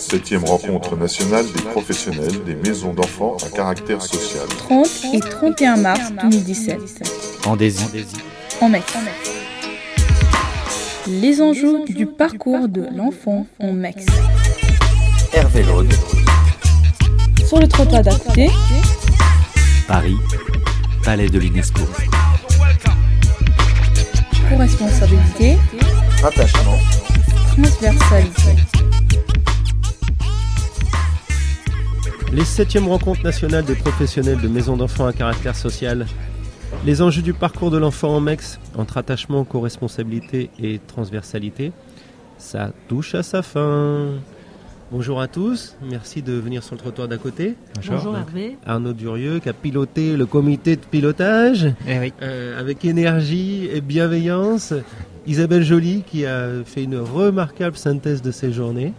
Septième rencontre nationale des professionnels des maisons d'enfants à caractère social. 30 et 31 mars 2017. En. En Mex. Les enjeux du parcours de l'enfant en Mex. Hervé Laude. Sur le trottoir d'à côté. Paris. Palais de l'UNESCO. Co-responsabilité. Attachement. Transversalité. Les 7e rencontres nationales des professionnels de maisons d'enfants à caractère social. Les enjeux du parcours de l'enfant en MEX, entre attachement, co-responsabilité et transversalité, ça touche à sa fin. Bonjour à tous, merci de venir sur le trottoir d'à côté. Bonjour Hervé. Arnaud Durieux qui a piloté le comité de pilotage Eh oui. euh, avec énergie et bienveillance. Isabelle Joly qui a fait une remarquable synthèse de ces journées.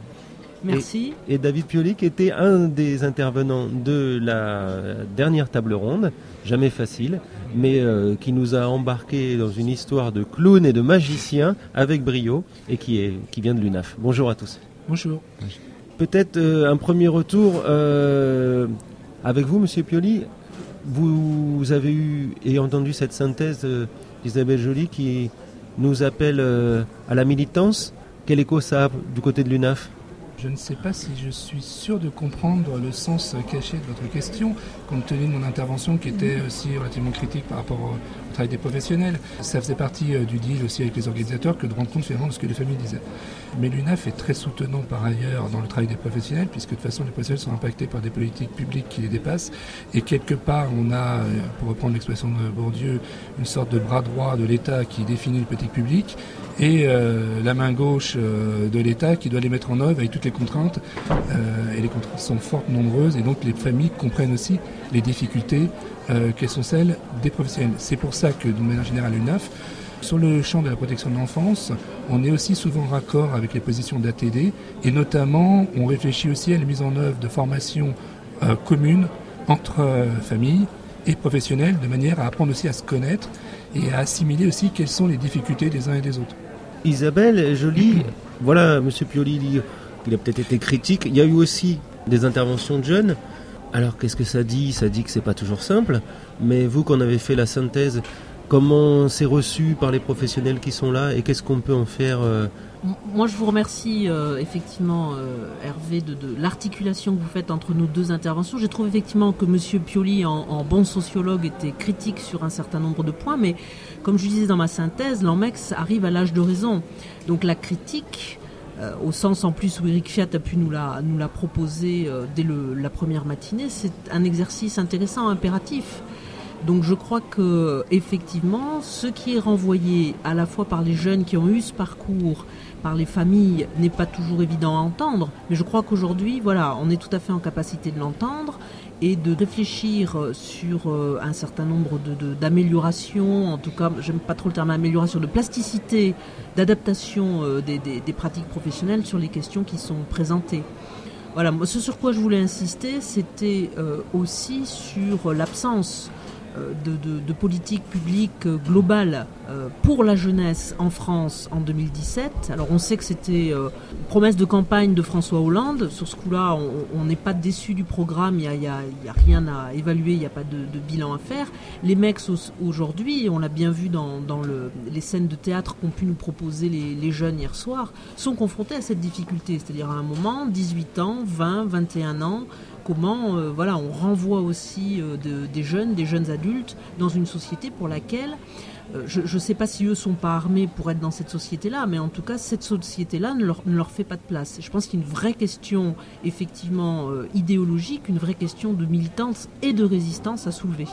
Merci. Et David Pioli qui était un des intervenants de la dernière table ronde, jamais facile, mais euh, qui nous a embarqué dans une histoire de clown et de magicien avec brio et qui, est, qui vient de l'UNAF. Bonjour à tous. Bonjour. Peut-être euh, un premier retour euh, avec vous, Monsieur Pioli. Vous avez eu et entendu cette synthèse d'Isabelle Joly qui nous appelle à la militance. Quel écho ça a du côté de l'UNAF? Je ne sais pas si je suis sûr de comprendre le sens caché de votre question, compte tenu de mon intervention qui était aussi relativement critique par rapport au travail des professionnels. Ça faisait partie euh, du deal aussi avec les organisateurs que de rendre compte finalement de ce que les familles disaient. Mais l'UNAF est très soutenant par ailleurs dans le travail des professionnels, puisque de toute façon les professionnels sont impactés par des politiques publiques qui les dépassent. Et quelque part, on a, euh, pour reprendre l'expression de Bourdieu, une sorte de bras droit de l'État qui définit les politiques publiques et euh, la main gauche euh, de l'État qui doit les mettre en œuvre avec toutes les contraintes. Euh, et les contraintes sont fortes, nombreuses, et donc les familles comprennent aussi les difficultés quelles sont celles des professionnels. C'est pour ça que, d'une manière générale, l'UNAF, sur le champ de la protection de l'enfance, on est aussi souvent raccord avec les positions d'ATD, et notamment, on réfléchit aussi à la mise en œuvre de formations communes entre familles et professionnels, de manière à apprendre aussi à se connaître et à assimiler aussi quelles sont les difficultés des uns et des autres. Isabelle Joly, voilà, Monsieur Pioli qu'il a peut-être été critique. Il y a eu aussi des interventions de jeunes. Alors qu'est-ce que ça dit? Ça dit que c'est pas toujours simple. Mais vous, qu'on avez fait la synthèse, comment c'est reçu par les professionnels qui sont là et qu'est-ce qu'on peut en faire euh, Moi, je vous remercie euh, effectivement, euh, Hervé, de, l'articulation que vous faites entre nos deux interventions. J'ai trouvé effectivement que Monsieur Pioli, en, bon sociologue, était critique sur un certain nombre de points, mais comme je disais dans ma synthèse, l'AMEX arrive à l'âge de raison. Donc la critique, au sens en plus où Eric Fiat a pu nous la, nous la proposer dès le- la première matinée, c'est un exercice intéressant, impératif. Donc je crois que effectivement, ce qui est renvoyé à la fois par les jeunes qui ont eu ce parcours, par les familles, n'est pas toujours évident à entendre. Mais je crois qu'aujourd'hui, voilà, on est tout à fait en capacité de l'entendre et de réfléchir euh, sur euh, un certain nombre de- de- d'améliorations, en tout cas, j'aime pas trop le terme amélioration, de plasticité, d'adaptation euh, des, des- des pratiques professionnelles sur les questions qui sont présentées. Voilà, ce sur quoi je voulais insister, c'était aussi sur l'absence de, de, politique publique euh, globale euh, pour la jeunesse en France en 2017. Alors on sait que c'était euh, une promesse de campagne de François Hollande. Sur ce coup-là, on- n'est pas déçu du programme, il n'y a, rien à évaluer, il n'y a pas de, bilan à faire. Les mecs au- aujourd'hui, on l'a bien vu dans, dans le, les scènes de théâtre qu'ont pu nous proposer les, les jeunes hier soir, sont confrontés à cette difficulté. C'est-à-dire à un moment, 18 ans, 20, 21 ans, comment euh, voilà, on renvoie aussi euh, de- des jeunes, des jeunes adultes dans une société pour laquelle euh, je ne sais pas si eux sont pas armés pour être dans cette société-là, mais en tout cas, cette société-là ne leur, ne leur fait pas de place. Je pense qu'il y a une vraie question, effectivement, idéologique, une vraie question de militance et de résistance à soulever.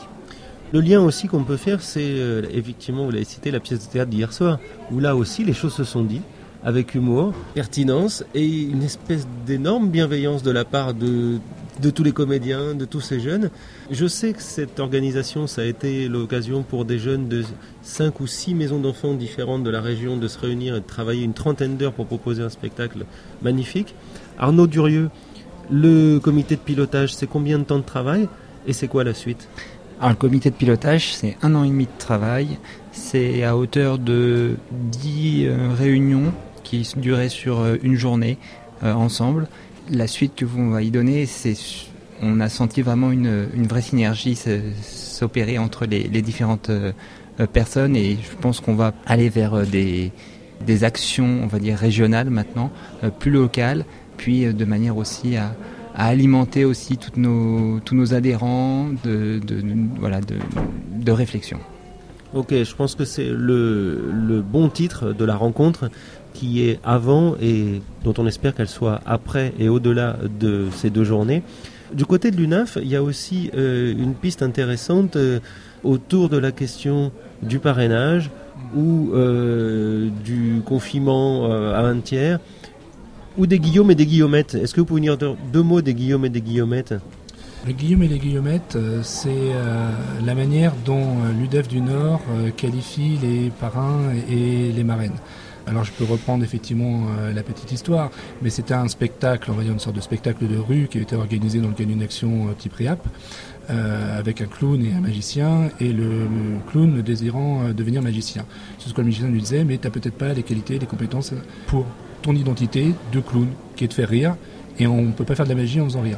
Le lien aussi qu'on peut faire, c'est effectivement, vous l'avez cité, la pièce de théâtre d'hier soir, où là aussi les choses se sont dites avec humour, pertinence et une espèce d'énorme bienveillance de la part de, de tous les comédiens, de tous ces jeunes. Je sais que cette organisation, ça a été l'occasion pour des jeunes de 5 ou 6 maisons d'enfants différentes de la région de se réunir et de travailler une trentaine d'heures pour proposer un spectacle magnifique. Arnaud Durieux, le comité de pilotage, c'est combien de temps de travail et c'est quoi la suite? Alors, le comité de pilotage, c'est un an et demi de travail. C'est à hauteur de 10 euh, réunions qui duraient sur euh, une journée euh, ensemble. La suite que vous y donner, c'est on a senti vraiment une, une vraie synergie s'opérer entre les, différentes euh, personnes et je pense qu'on va aller vers euh, des, des actions, on va dire régionales maintenant, euh, plus locales, puis de manière aussi à, à alimenter aussi toutes nos, tous nos adhérents de, de, de voilà, de, de réflexion. Ok, je pense que c'est le, le bon titre de la rencontre qui est avant et dont on espère qu'elle soit après et au-delà de ces deux journées. Du côté de l'UNAF, il y a aussi euh, une piste intéressante euh, autour de la question du parrainage ou euh, du confinement à un tiers ou des guillaumes et des guillaumettes. Est-ce que vous pouvez nous dire deux mots des guillaumes et des guillaumettes Le guillaume et les guillaumettes, c'est la manière dont l'UDEF du Nord qualifie les parrains et les marraines. Alors je peux reprendre effectivement euh, la petite histoire, mais c'était un spectacle, on va dire une sorte de spectacle de rue qui été organisé dans le cadre d'une action euh, type euh, avec un clown et un magicien, et le, clown désirant euh, devenir magicien. C'est ce que le magicien lui disait, mais tu n'as peut-être pas les qualités, les compétences pour ton identité de clown, qui est de faire rire, et on ne peut pas faire de la magie en faisant rire.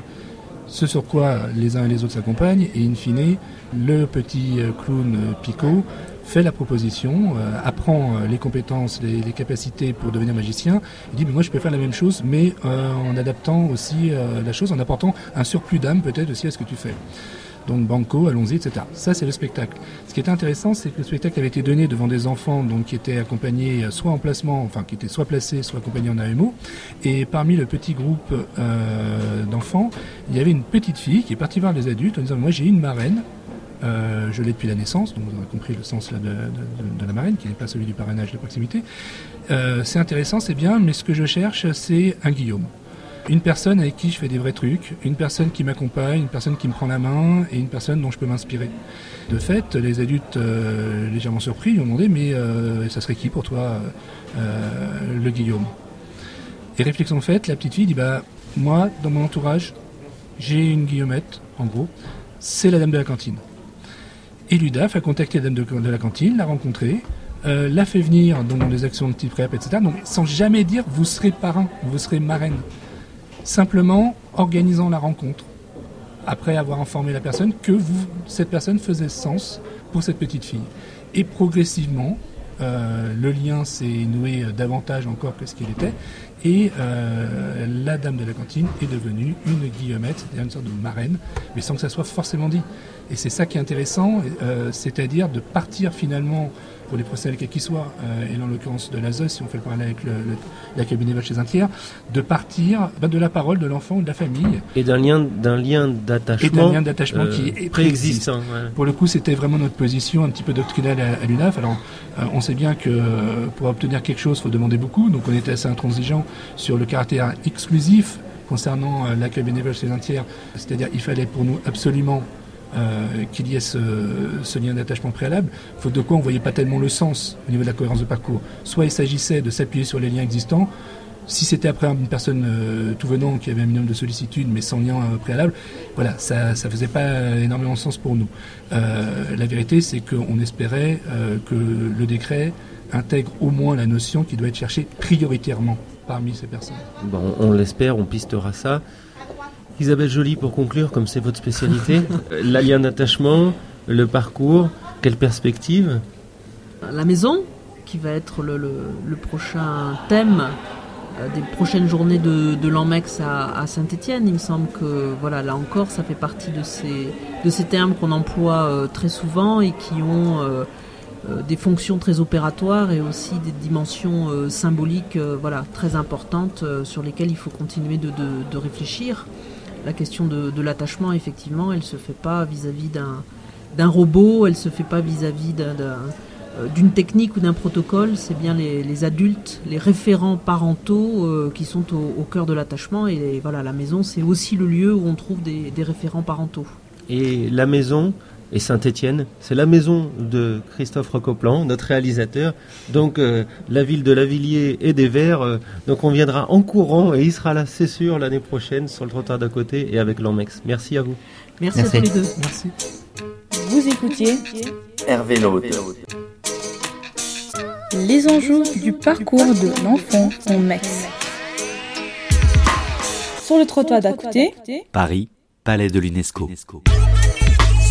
Ce sur quoi les uns et les autres s'accompagnent, et in fine, le petit euh, clown euh, Pico fait la proposition, euh, apprend les compétences, les, capacités pour devenir magicien. Il dit, mais moi je peux faire la même chose, mais en adaptant aussi la chose, en apportant un surplus d'âme peut-être aussi à ce que tu fais. Donc banco, allons-y, etc. Ça c'est le spectacle. Ce qui est intéressant, c'est que le spectacle avait été donné devant des enfants donc qui étaient accompagnés euh, soit en placement, enfin qui étaient soit placés, soit accompagnés en AMO. Et parmi le petit groupe euh, d'enfants, il y avait une petite fille qui est partie voir les adultes en disant, moi j'ai une marraine. Euh, je l'ai depuis la naissance, donc vous avez compris le sens de, la marraine, qui n'est pas celui du parrainage de proximité. C'est intéressant, c'est bien, mais ce que je cherche, c'est un Guillaume. Une personne avec qui je fais des vrais trucs, une personne qui m'accompagne, une personne qui me prend la main et une personne dont je peux m'inspirer. De fait, les adultes euh, légèrement surpris ont demandé mais euh, ça serait qui pour toi euh, le Guillaume? Et réflexion faite, la petite fille dit bah moi dans mon entourage j'ai une Guillaumette en gros, c'est la dame de la cantine. Et l'UDAF a contacté la dame de, la cantine, l'a rencontrée, l'a fait venir dans des actions de type REP, etc. Donc sans jamais dire vous serez parrain, vous serez marraine. Simplement organisant la rencontre, après avoir informé la personne que vous, cette personne faisait sens pour cette petite fille. Et progressivement, euh, le lien s'est noué davantage encore que ce qu'il était, et euh, la dame de la cantine est devenue une guillemette, c'est-à-dire une sorte de marraine, mais sans que ça soit forcément dit. Et c'est ça qui est intéressant, euh, c'est-à-dire de partir finalement pour les procès quels qu'ils soient, euh, et dans l'occurrence de l'ASOS, si on fait le parallèle avec le, le, la cabinet chez un tiers, de partir bah, de la parole de l'enfant ou de la famille. Et d'un lien, d'un lien d'attachement. Et d'un lien d'attachement euh, qui est préexistant. Ouais. Pour le coup, c'était vraiment notre position un petit peu doctrinale à, à l'UNAF. Alors, euh, on bien que euh, pour obtenir quelque chose, il faut demander beaucoup, donc on était assez intransigeant sur le caractère exclusif concernant euh, l'accueil bénévole chez un tiers, c'est-à-dire il fallait pour nous absolument euh, qu'il y ait ce, ce lien d'attachement préalable, faute de quoi on ne voyait pas tellement le sens au niveau de la cohérence de parcours. Soit il s'agissait de s'appuyer sur les liens existants, si c'était après une personne euh, tout venant qui avait un minimum de sollicitude mais sans lien euh, préalable, voilà, ça ne faisait pas énormément de sens pour nous. Euh, la vérité, c'est qu'on espérait euh, que le décret intègre au moins la notion qui doit être cherchée prioritairement parmi ces personnes. Bon, on l'espère, on pistera ça. Isabelle Joly, pour conclure, comme c'est votre spécialité, la lien d'attachement, le parcours, quelle perspective? La maison, qui va être le, le, le prochain thème des prochaines journées de, de l'ANMEX à, Saint-Etienne. Il me semble que voilà, là encore, ça fait partie de ces, de ces termes qu'on emploie euh, très souvent et qui ont euh, euh, des fonctions très opératoires et aussi des dimensions euh, symboliques voilà, très importantes sur lesquelles il faut continuer de, de, de réfléchir la question de, l'attachement, effectivement, elle se fait pas vis-à-vis d'un robot, elle se fait pas vis-à-vis d'un d'une technique ou d'un protocole, c'est bien les, les, adultes, les référents parentaux euh, qui sont au, au cœur de l'attachement. Et les, voilà, la maison, c'est aussi le lieu où on trouve des, des référents parentaux. Et la maison, et Saint-Étienne. C'est la maison de Christophe Recoplan, notre réalisateur. Donc euh, la ville de Lavilliers et des Verts. Euh, donc on viendra en courant et il sera là, c'est sûr, l'année prochaine sur le trottoir d'à côté et avec l'Anmex. Merci à vous. Merci, Merci, à tous les deux. Merci. Vous écoutiez Hervé Laude. Les enjeux du parcours de l'enfant en Mex. sur le trottoir d'à côté. Paris, Palais de l'UNESCO.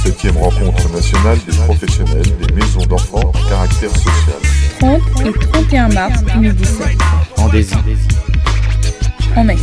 Septième rencontre nationale des professionnels des maisons d'enfants à caractère social. 30 et 31 mars 2017. En désir. En mai.